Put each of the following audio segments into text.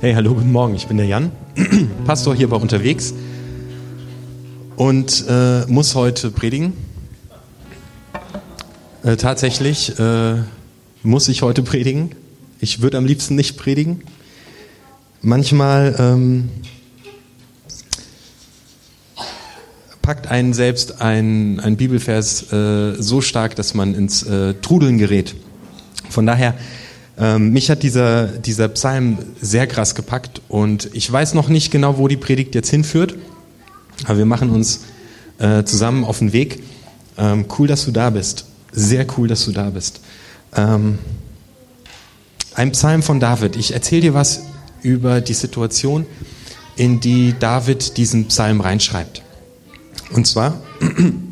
Hey, hallo, guten Morgen. Ich bin der Jan, Pastor hier bei unterwegs und äh, muss heute predigen. Äh, tatsächlich äh, muss ich heute predigen. Ich würde am liebsten nicht predigen. Manchmal ähm, packt einen selbst ein, ein Bibelvers äh, so stark, dass man ins äh, Trudeln gerät. Von daher ähm, mich hat dieser, dieser Psalm sehr krass gepackt und ich weiß noch nicht genau, wo die Predigt jetzt hinführt, aber wir machen uns äh, zusammen auf den Weg. Ähm, cool, dass du da bist. Sehr cool, dass du da bist. Ähm, ein Psalm von David. Ich erzähle dir was über die Situation, in die David diesen Psalm reinschreibt. Und zwar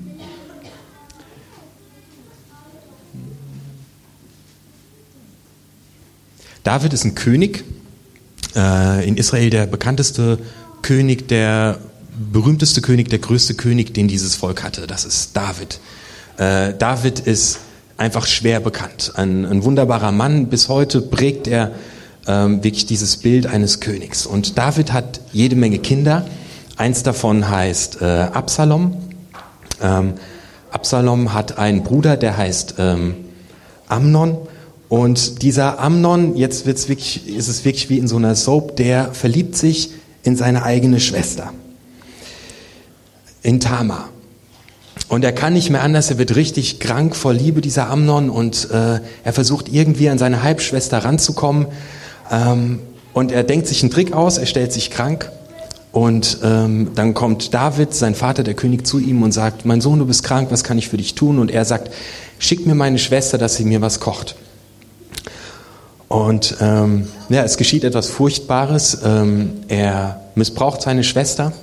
David ist ein König, äh, in Israel der bekannteste König, der berühmteste König, der größte König, den dieses Volk hatte. Das ist David. Äh, David ist einfach schwer bekannt. Ein, ein wunderbarer Mann. Bis heute prägt er ähm, wirklich dieses Bild eines Königs. Und David hat jede Menge Kinder. Eins davon heißt äh, Absalom. Ähm, Absalom hat einen Bruder, der heißt ähm, Amnon. Und dieser Amnon, jetzt wird's wirklich, ist es wirklich wie in so einer Soap, der verliebt sich in seine eigene Schwester, in Tamar. Und er kann nicht mehr anders, er wird richtig krank vor Liebe, dieser Amnon, und äh, er versucht irgendwie an seine Halbschwester ranzukommen. Ähm, und er denkt sich einen Trick aus, er stellt sich krank. Und ähm, dann kommt David, sein Vater, der König, zu ihm und sagt, mein Sohn, du bist krank, was kann ich für dich tun? Und er sagt, schick mir meine Schwester, dass sie mir was kocht. Und ähm, ja, es geschieht etwas Furchtbares. Ähm, er missbraucht seine Schwester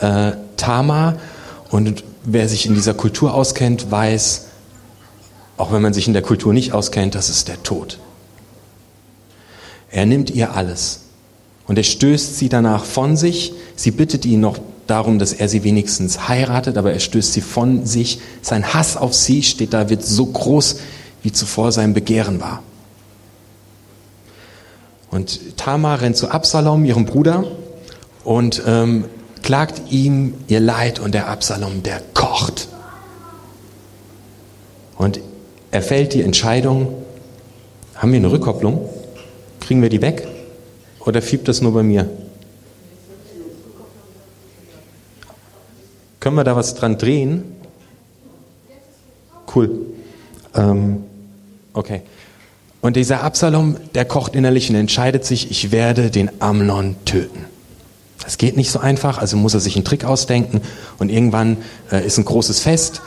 äh, Tamar. Und wer sich in dieser Kultur auskennt, weiß, auch wenn man sich in der Kultur nicht auskennt, das ist der Tod. Er nimmt ihr alles. Und er stößt sie danach von sich. Sie bittet ihn noch darum, dass er sie wenigstens heiratet, aber er stößt sie von sich. Sein Hass auf sie steht da, wird so groß, wie zuvor sein Begehren war. Und Tamar rennt zu Absalom, ihrem Bruder, und ähm, klagt ihm ihr Leid und der Absalom, der kocht. Und er fällt die Entscheidung, haben wir eine Rückkopplung? Kriegen wir die weg? Oder fiebt das nur bei mir? Können wir da was dran drehen? Cool. Ähm, okay. Und dieser Absalom, der kocht innerlich und entscheidet sich, ich werde den Amnon töten. Das geht nicht so einfach, also muss er sich einen Trick ausdenken. Und irgendwann äh, ist ein großes Fest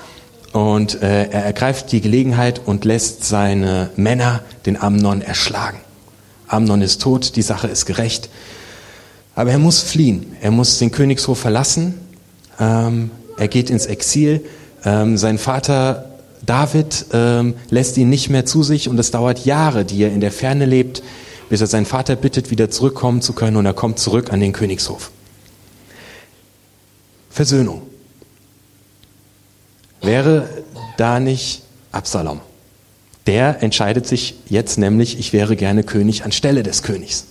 und äh, er ergreift die Gelegenheit und lässt seine Männer den Amnon erschlagen. Amnon ist tot, die Sache ist gerecht, aber er muss fliehen, er muss den Königshof verlassen, ähm, er geht ins Exil, ähm, sein Vater David ähm, lässt ihn nicht mehr zu sich und es dauert Jahre, die er in der Ferne lebt, bis er seinen Vater bittet, wieder zurückkommen zu können und er kommt zurück an den Königshof. Versöhnung. Wäre da nicht Absalom? Der entscheidet sich jetzt nämlich, ich wäre gerne König anstelle des Königs.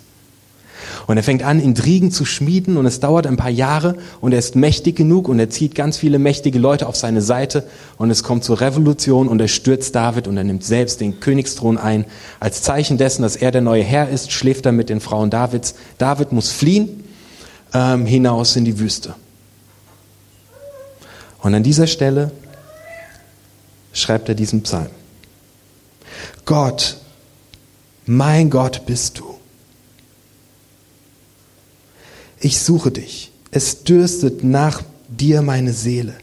Und er fängt an, Intrigen zu schmieden und es dauert ein paar Jahre und er ist mächtig genug und er zieht ganz viele mächtige Leute auf seine Seite und es kommt zur Revolution und er stürzt David und er nimmt selbst den Königsthron ein. Als Zeichen dessen, dass er der neue Herr ist, schläft er mit den Frauen Davids. David muss fliehen ähm, hinaus in die Wüste. Und an dieser Stelle schreibt er diesen Psalm. Gott, mein Gott bist du ich suche dich. Es dürstet nach dir meine Seele.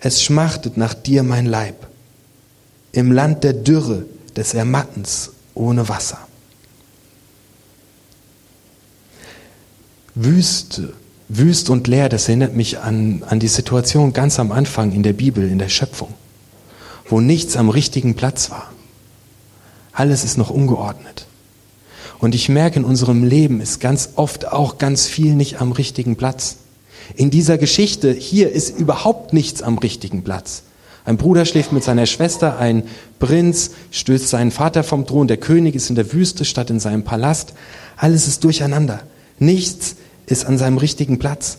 Es schmachtet nach dir mein Leib. Im Land der Dürre, des Ermattens ohne Wasser. Wüste, wüst und leer, das erinnert mich an, an die Situation ganz am Anfang in der Bibel, in der Schöpfung, wo nichts am richtigen Platz war. Alles ist noch ungeordnet. Und ich merke, in unserem Leben ist ganz oft auch ganz viel nicht am richtigen Platz. In dieser Geschichte hier ist überhaupt nichts am richtigen Platz. Ein Bruder schläft mit seiner Schwester, ein Prinz stößt seinen Vater vom Thron, der König ist in der Wüste statt in seinem Palast. Alles ist durcheinander. Nichts ist an seinem richtigen Platz.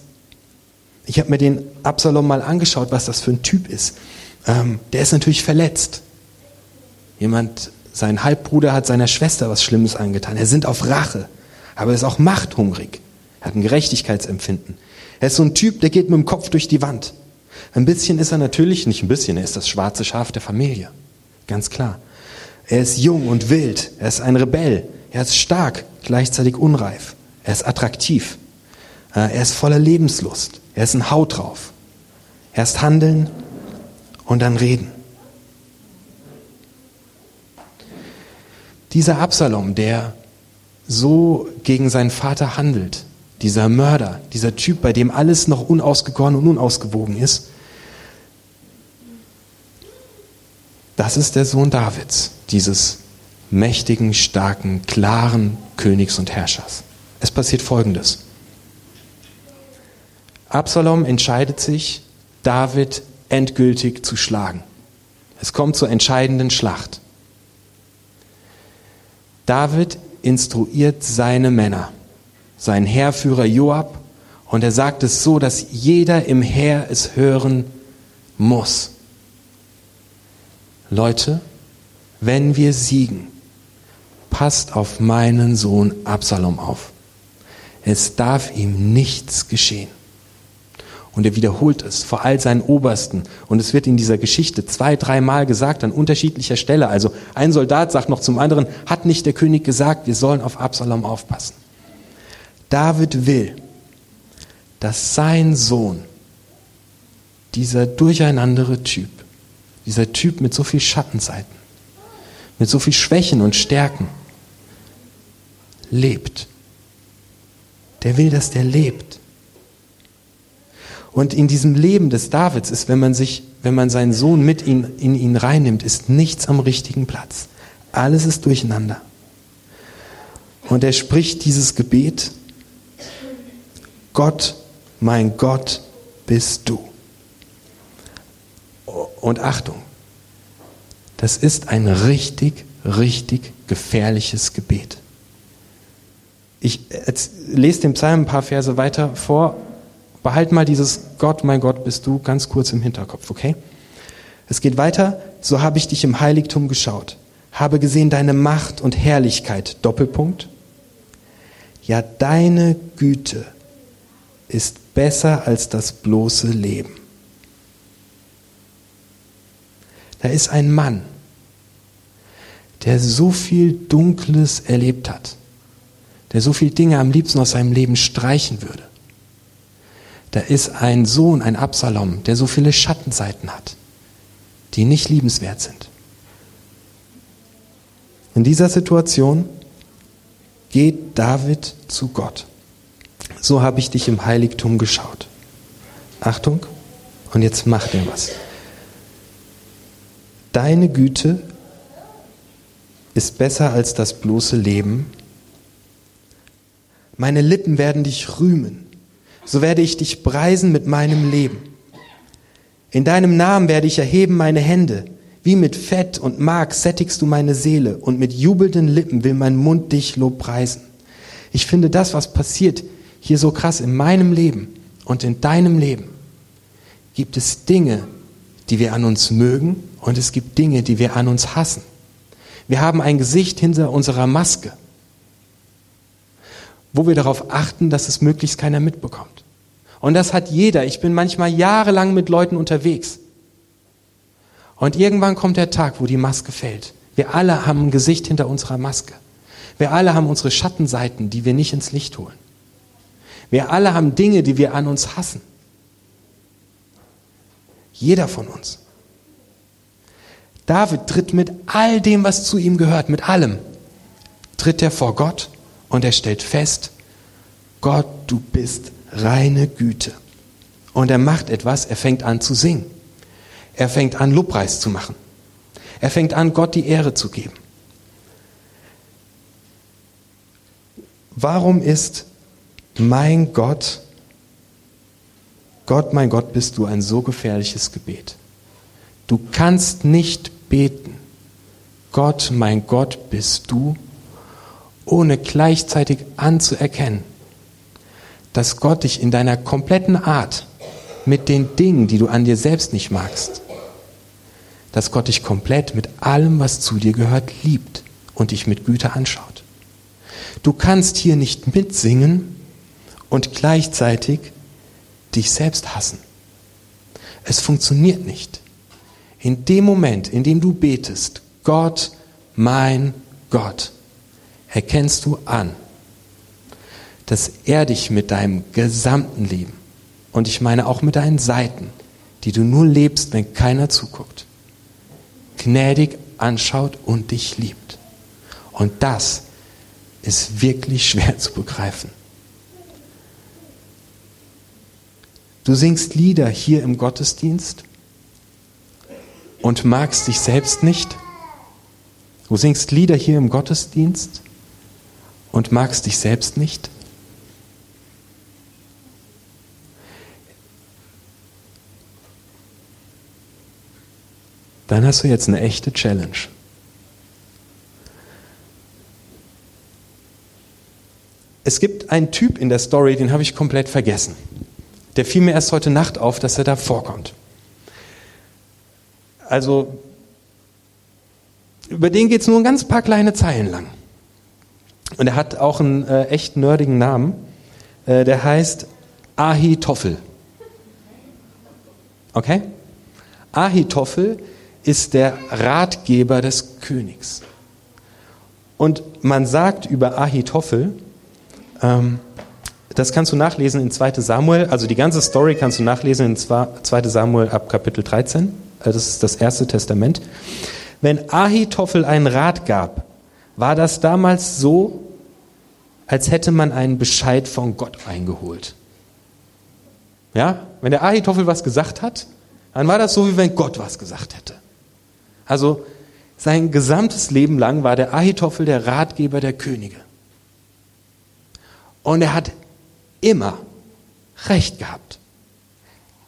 Ich habe mir den Absalom mal angeschaut, was das für ein Typ ist. Ähm, der ist natürlich verletzt. Jemand, sein Halbbruder hat seiner Schwester was Schlimmes angetan. Er sind auf Rache, aber er ist auch machthungrig. Er hat ein Gerechtigkeitsempfinden. Er ist so ein Typ, der geht mit dem Kopf durch die Wand. Ein bisschen ist er natürlich, nicht ein bisschen, er ist das schwarze Schaf der Familie. Ganz klar. Er ist jung und wild. Er ist ein Rebell. Er ist stark, gleichzeitig unreif. Er ist attraktiv. Er ist voller Lebenslust. Er ist ein Haut drauf. Erst handeln und dann reden. Dieser Absalom, der so gegen seinen Vater handelt, dieser Mörder, dieser Typ, bei dem alles noch unausgegoren und unausgewogen ist, das ist der Sohn Davids, dieses mächtigen, starken, klaren Königs und Herrschers. Es passiert Folgendes. Absalom entscheidet sich, David endgültig zu schlagen. Es kommt zur entscheidenden Schlacht. David instruiert seine Männer, seinen Heerführer Joab, und er sagt es so, dass jeder im Heer es hören muss. Leute, wenn wir siegen, passt auf meinen Sohn Absalom auf. Es darf ihm nichts geschehen. Und er wiederholt es vor all seinen Obersten. Und es wird in dieser Geschichte zwei, dreimal gesagt an unterschiedlicher Stelle. Also ein Soldat sagt noch zum anderen, hat nicht der König gesagt, wir sollen auf Absalom aufpassen. David will, dass sein Sohn, dieser durcheinandere Typ, dieser Typ mit so viel Schattenseiten, mit so viel Schwächen und Stärken, lebt. Der will, dass der lebt. Und in diesem Leben des Davids ist, wenn man sich, wenn man seinen Sohn mit in, in ihn reinnimmt, ist nichts am richtigen Platz. Alles ist durcheinander. Und er spricht dieses Gebet, Gott, mein Gott, bist du. Und Achtung, das ist ein richtig, richtig gefährliches Gebet. Ich lese den Psalm ein paar Verse weiter vor Behalt mal dieses Gott, mein Gott, bist du ganz kurz im Hinterkopf, okay? Es geht weiter. So habe ich dich im Heiligtum geschaut, habe gesehen deine Macht und Herrlichkeit. Doppelpunkt. Ja, deine Güte ist besser als das bloße Leben. Da ist ein Mann, der so viel Dunkles erlebt hat, der so viel Dinge am liebsten aus seinem Leben streichen würde da ist ein Sohn, ein Absalom, der so viele Schattenseiten hat, die nicht liebenswert sind. In dieser Situation geht David zu Gott. So habe ich dich im Heiligtum geschaut. Achtung, und jetzt macht er was. Deine Güte ist besser als das bloße Leben. Meine Lippen werden dich rühmen so werde ich dich preisen mit meinem Leben. In deinem Namen werde ich erheben meine Hände. Wie mit Fett und Mark sättigst du meine Seele und mit jubelnden Lippen will mein Mund dich lobpreisen. Ich finde das, was passiert hier so krass in meinem Leben und in deinem Leben. Gibt es Dinge, die wir an uns mögen und es gibt Dinge, die wir an uns hassen. Wir haben ein Gesicht hinter unserer Maske wo wir darauf achten, dass es möglichst keiner mitbekommt. Und das hat jeder. Ich bin manchmal jahrelang mit Leuten unterwegs. Und irgendwann kommt der Tag, wo die Maske fällt. Wir alle haben ein Gesicht hinter unserer Maske. Wir alle haben unsere Schattenseiten, die wir nicht ins Licht holen. Wir alle haben Dinge, die wir an uns hassen. Jeder von uns. David tritt mit all dem, was zu ihm gehört, mit allem, tritt er vor Gott und er stellt fest, Gott, du bist reine Güte. Und er macht etwas, er fängt an zu singen. Er fängt an, Lobpreis zu machen. Er fängt an, Gott die Ehre zu geben. Warum ist mein Gott, Gott, mein Gott, bist du ein so gefährliches Gebet? Du kannst nicht beten, Gott, mein Gott, bist du ohne gleichzeitig anzuerkennen, dass Gott dich in deiner kompletten Art mit den Dingen, die du an dir selbst nicht magst, dass Gott dich komplett mit allem, was zu dir gehört, liebt und dich mit Güte anschaut. Du kannst hier nicht mitsingen und gleichzeitig dich selbst hassen. Es funktioniert nicht. In dem Moment, in dem du betest, Gott, mein Gott, erkennst du an, dass er dich mit deinem gesamten Leben, und ich meine auch mit deinen Seiten, die du nur lebst, wenn keiner zuguckt, gnädig anschaut und dich liebt. Und das ist wirklich schwer zu begreifen. Du singst Lieder hier im Gottesdienst und magst dich selbst nicht. Du singst Lieder hier im Gottesdienst und magst dich selbst nicht. Dann hast du jetzt eine echte Challenge. Es gibt einen Typ in der Story, den habe ich komplett vergessen. Der fiel mir erst heute Nacht auf, dass er da vorkommt. Also, über den geht es nur ein ganz paar kleine Zeilen lang. Und er hat auch einen äh, echt nerdigen Namen. Äh, der heißt Ahitophel. Okay? Ahitophel ist der Ratgeber des Königs. Und man sagt über Ahitophel, ähm, das kannst du nachlesen in 2 Samuel, also die ganze Story kannst du nachlesen in 2 Samuel ab Kapitel 13. Äh, das ist das erste Testament. Wenn Ahitophel einen Rat gab, war das damals so, als hätte man einen Bescheid von Gott eingeholt. Ja? Wenn der Ahitophel was gesagt hat, dann war das so, wie wenn Gott was gesagt hätte. Also sein gesamtes Leben lang war der Ahitophel der Ratgeber der Könige. Und er hat immer recht gehabt.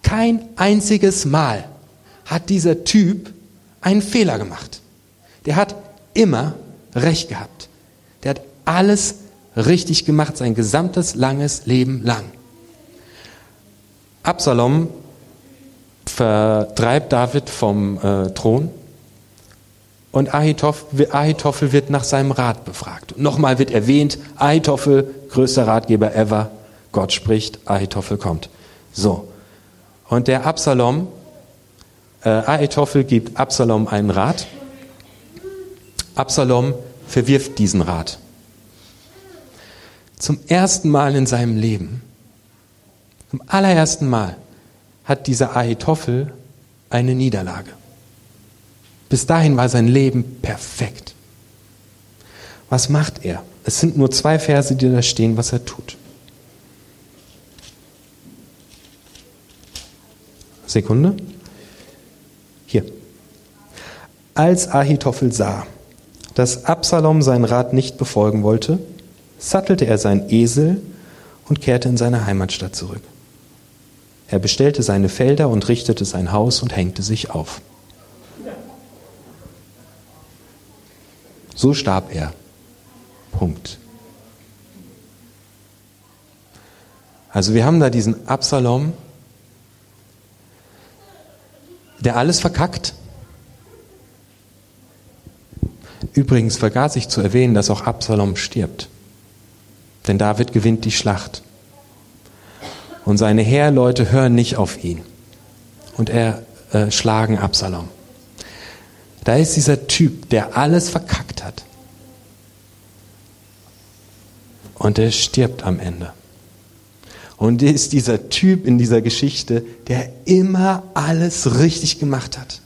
Kein einziges Mal hat dieser Typ einen Fehler gemacht. Der hat immer recht gehabt. Der hat alles richtig gemacht, sein gesamtes langes Leben lang. Absalom vertreibt David vom äh, Thron und Ahitophel wird nach seinem Rat befragt. Nochmal wird erwähnt, Ahitophel, größter Ratgeber ever, Gott spricht, Ahitophel kommt. So. Und der Absalom, äh, Ahitophel gibt Absalom einen Rat. Absalom verwirft diesen Rat. Zum ersten Mal in seinem Leben, zum allerersten Mal, hat dieser Ahitophel eine Niederlage. Bis dahin war sein Leben perfekt. Was macht er? Es sind nur zwei Verse, die da stehen, was er tut. Sekunde. Hier. Als Ahitophel sah, dass Absalom seinen Rat nicht befolgen wollte, sattelte er seinen Esel und kehrte in seine Heimatstadt zurück. Er bestellte seine Felder und richtete sein Haus und hängte sich auf. So starb er. Punkt. Also wir haben da diesen Absalom, der alles verkackt. Übrigens vergaß ich zu erwähnen, dass auch Absalom stirbt. Denn David gewinnt die Schlacht. Und seine Heerleute hören nicht auf ihn. Und er äh, schlagen Absalom. Da ist dieser Typ, der alles verkackt hat. Und er stirbt am Ende. Und er ist dieser Typ in dieser Geschichte, der immer alles richtig gemacht hat.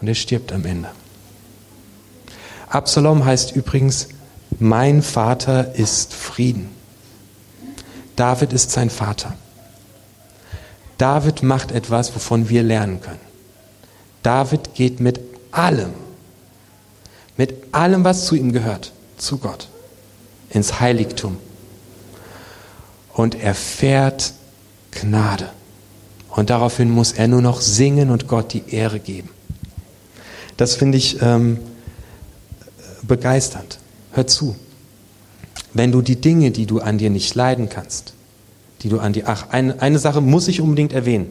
Und er stirbt am Ende. Absalom heißt übrigens, mein Vater ist Frieden. David ist sein Vater. David macht etwas, wovon wir lernen können. David geht mit allem, mit allem, was zu ihm gehört, zu Gott, ins Heiligtum und erfährt Gnade. Und daraufhin muss er nur noch singen und Gott die Ehre geben. Das finde ich ähm, begeisternd. hör zu. Wenn du die Dinge, die du an dir nicht leiden kannst, die du an dir, ach, eine, eine Sache muss ich unbedingt erwähnen.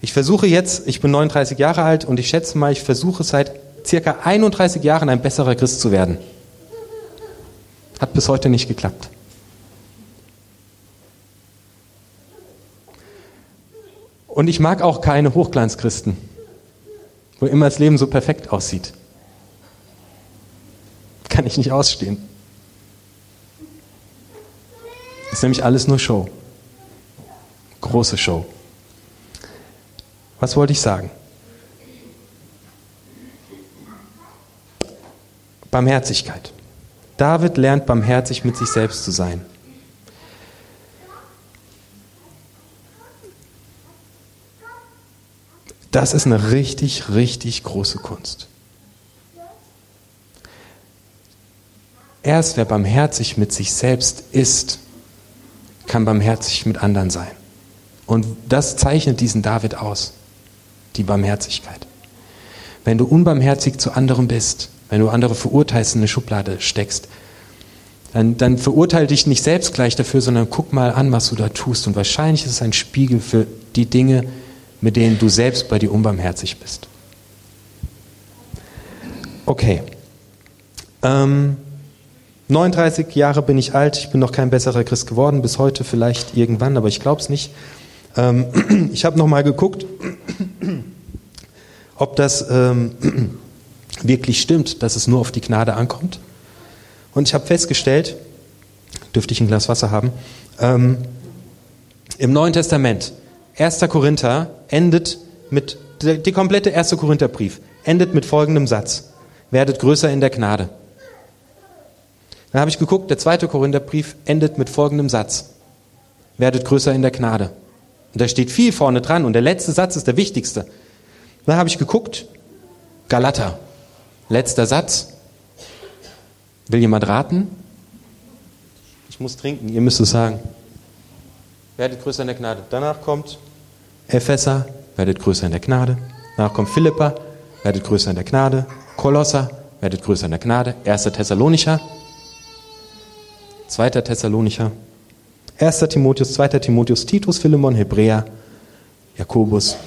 Ich versuche jetzt, ich bin 39 Jahre alt und ich schätze mal, ich versuche seit circa 31 Jahren ein besserer Christ zu werden. Hat bis heute nicht geklappt. Und ich mag auch keine Hochglanzchristen, wo immer das Leben so perfekt aussieht. Kann ich nicht ausstehen. Ist nämlich alles nur Show. Große Show. Was wollte ich sagen? Barmherzigkeit. David lernt barmherzig mit sich selbst zu sein. Das ist eine richtig, richtig große Kunst. Erst wer barmherzig mit sich selbst ist, kann barmherzig mit anderen sein. Und das zeichnet diesen David aus, die Barmherzigkeit. Wenn du unbarmherzig zu anderen bist, wenn du andere verurteilst, in eine Schublade steckst, dann, dann verurteile dich nicht selbst gleich dafür, sondern guck mal an, was du da tust. Und wahrscheinlich ist es ein Spiegel für die Dinge, mit denen du selbst bei dir unbarmherzig bist. Okay. Ähm, 39 Jahre bin ich alt, ich bin noch kein besserer Christ geworden, bis heute vielleicht irgendwann, aber ich glaube es nicht. Ähm, ich habe nochmal geguckt, ob das ähm, wirklich stimmt, dass es nur auf die Gnade ankommt. Und ich habe festgestellt, dürfte ich ein Glas Wasser haben, ähm, im Neuen Testament, 1. Korinther endet mit, die komplette 1. Korintherbrief endet mit folgendem Satz. Werdet größer in der Gnade. Dann habe ich geguckt, der zweite Korintherbrief endet mit folgendem Satz. Werdet größer in der Gnade. Und da steht viel vorne dran und der letzte Satz ist der wichtigste. Dann habe ich geguckt, Galater, letzter Satz. Will jemand raten? Ich muss trinken, ihr müsst es sagen. Werdet größer in der Gnade. Danach kommt Epheser, werdet größer in der Gnade. Danach kommt Philippa, werdet größer in der Gnade. Kolosser, werdet größer in der Gnade. 1. Thessalonicher, 2. Thessalonicher, 1. Timotheus, 2. Timotheus, Titus, Philemon, Hebräer, Jakobus.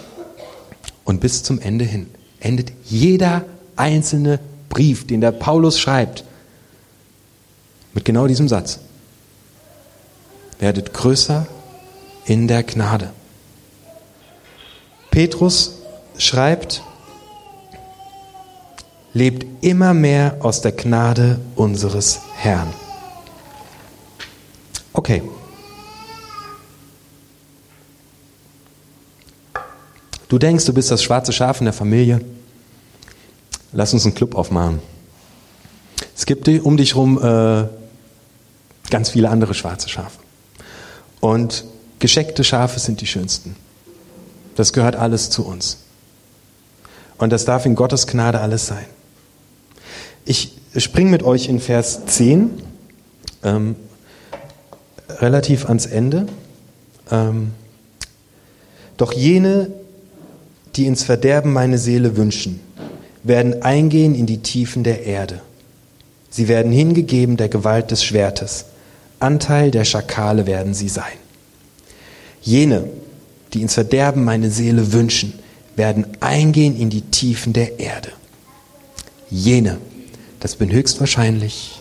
Und bis zum Ende hin endet jeder einzelne Brief, den der Paulus schreibt, mit genau diesem Satz. Werdet größer in der Gnade. Petrus schreibt, lebt immer mehr aus der Gnade unseres Herrn. Okay. Du denkst, du bist das schwarze Schaf in der Familie. Lass uns einen Club aufmachen. Es gibt um dich herum äh, ganz viele andere schwarze Schafe. Und gescheckte Schafe sind die schönsten. Das gehört alles zu uns. Und das darf in Gottes Gnade alles sein. Ich springe mit euch in Vers 10. Ähm, relativ ans Ende. Ähm, Doch jene, die ins Verderben meine Seele wünschen, werden eingehen in die Tiefen der Erde. Sie werden hingegeben der Gewalt des Schwertes. Anteil der Schakale werden sie sein. Jene, die ins Verderben meine Seele wünschen, werden eingehen in die Tiefen der Erde. Jene, das bin höchstwahrscheinlich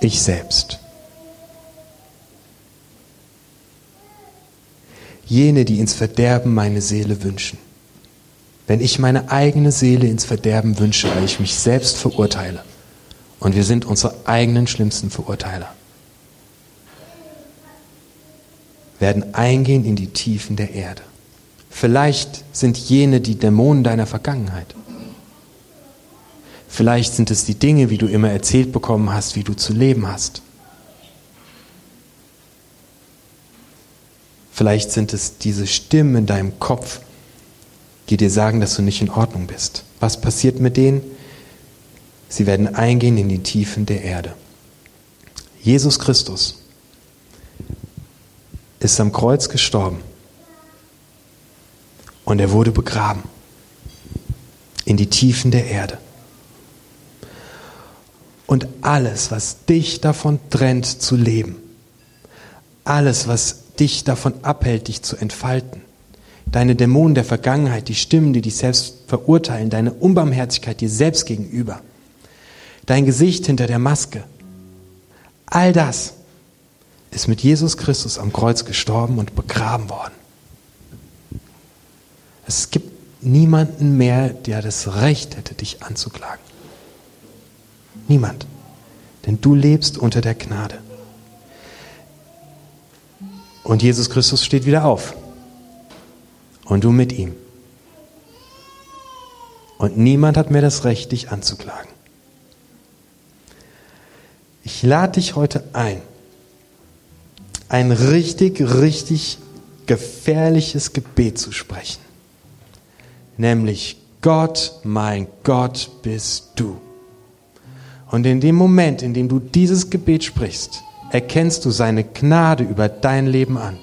ich selbst. Jene, die ins Verderben meine Seele wünschen. Wenn ich meine eigene Seele ins Verderben wünsche, weil ich mich selbst verurteile. Und wir sind unsere eigenen schlimmsten Verurteiler. Werden eingehen in die Tiefen der Erde. Vielleicht sind jene die Dämonen deiner Vergangenheit. Vielleicht sind es die Dinge, wie du immer erzählt bekommen hast, wie du zu leben hast. Vielleicht sind es diese Stimmen in deinem Kopf, die dir sagen, dass du nicht in Ordnung bist. Was passiert mit denen? Sie werden eingehen in die Tiefen der Erde. Jesus Christus ist am Kreuz gestorben und er wurde begraben in die Tiefen der Erde. Und alles, was dich davon trennt zu leben, alles, was dich davon abhält, dich zu entfalten, deine Dämonen der Vergangenheit, die Stimmen, die dich selbst verurteilen, deine Unbarmherzigkeit dir selbst gegenüber, dein Gesicht hinter der Maske, all das ist mit Jesus Christus am Kreuz gestorben und begraben worden. Es gibt niemanden mehr, der das Recht hätte, dich anzuklagen. Niemand. Denn du lebst unter der Gnade. Und Jesus Christus steht wieder auf. Und du mit ihm. Und niemand hat mehr das Recht, dich anzuklagen. Ich lade dich heute ein, ein richtig, richtig gefährliches Gebet zu sprechen. Nämlich, Gott, mein Gott bist du. Und in dem Moment, in dem du dieses Gebet sprichst, erkennst du seine Gnade über dein Leben an.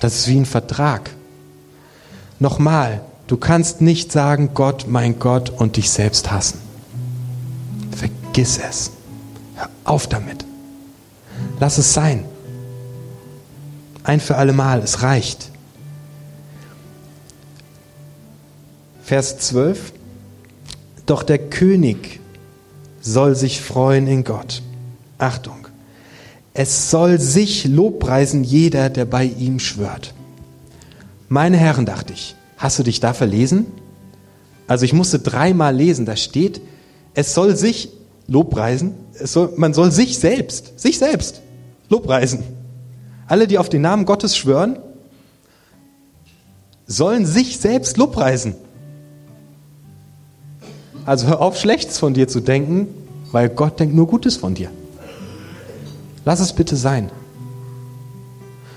Das ist wie ein Vertrag. Nochmal, du kannst nicht sagen, Gott, mein Gott, und dich selbst hassen. Vergiss es. Hör auf damit. Lass es sein. Ein für alle Mal, es reicht. Vers 12. Doch der König soll sich freuen in Gott. Achtung. Es soll sich lobpreisen jeder, der bei ihm schwört. Meine Herren, dachte ich, hast du dich da verlesen? Also ich musste dreimal lesen, da steht, es soll sich lobpreisen, soll, man soll sich selbst, sich selbst lobpreisen. Alle, die auf den Namen Gottes schwören, sollen sich selbst lobpreisen. Also hör auf, Schlechtes von dir zu denken, weil Gott denkt nur Gutes von dir. Lass es bitte sein.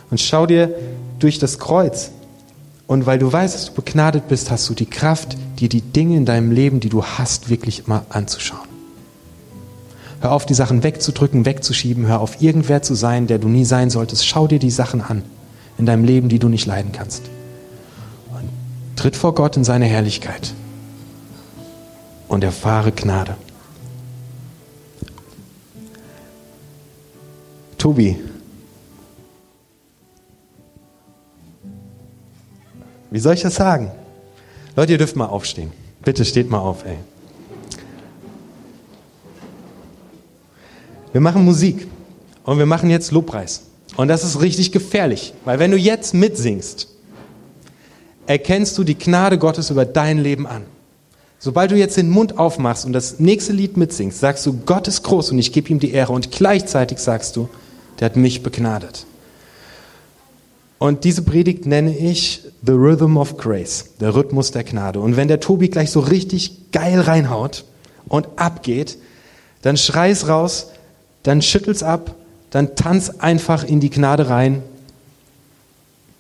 Und schau dir durch das Kreuz. Und weil du weißt, dass du begnadet bist, hast du die Kraft, dir die Dinge in deinem Leben, die du hast, wirklich mal anzuschauen. Hör auf, die Sachen wegzudrücken, wegzuschieben. Hör auf, irgendwer zu sein, der du nie sein solltest. Schau dir die Sachen an in deinem Leben, die du nicht leiden kannst. Und tritt vor Gott in seine Herrlichkeit und erfahre Gnade. Tobi, wie soll ich das sagen? Leute, ihr dürft mal aufstehen. Bitte steht mal auf, ey. Wir machen Musik und wir machen jetzt Lobpreis. Und das ist richtig gefährlich, weil wenn du jetzt mitsingst, erkennst du die Gnade Gottes über dein Leben an. Sobald du jetzt den Mund aufmachst und das nächste Lied mitsingst, sagst du, Gott ist groß und ich gebe ihm die Ehre. Und gleichzeitig sagst du, der hat mich begnadet. Und diese Predigt nenne ich The Rhythm of Grace, der Rhythmus der Gnade. Und wenn der Tobi gleich so richtig geil reinhaut und abgeht, dann schrei's raus, dann schüttel's ab, dann tanz einfach in die Gnade rein,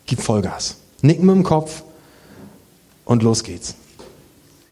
gib Vollgas. Nicken mit dem Kopf und los geht's.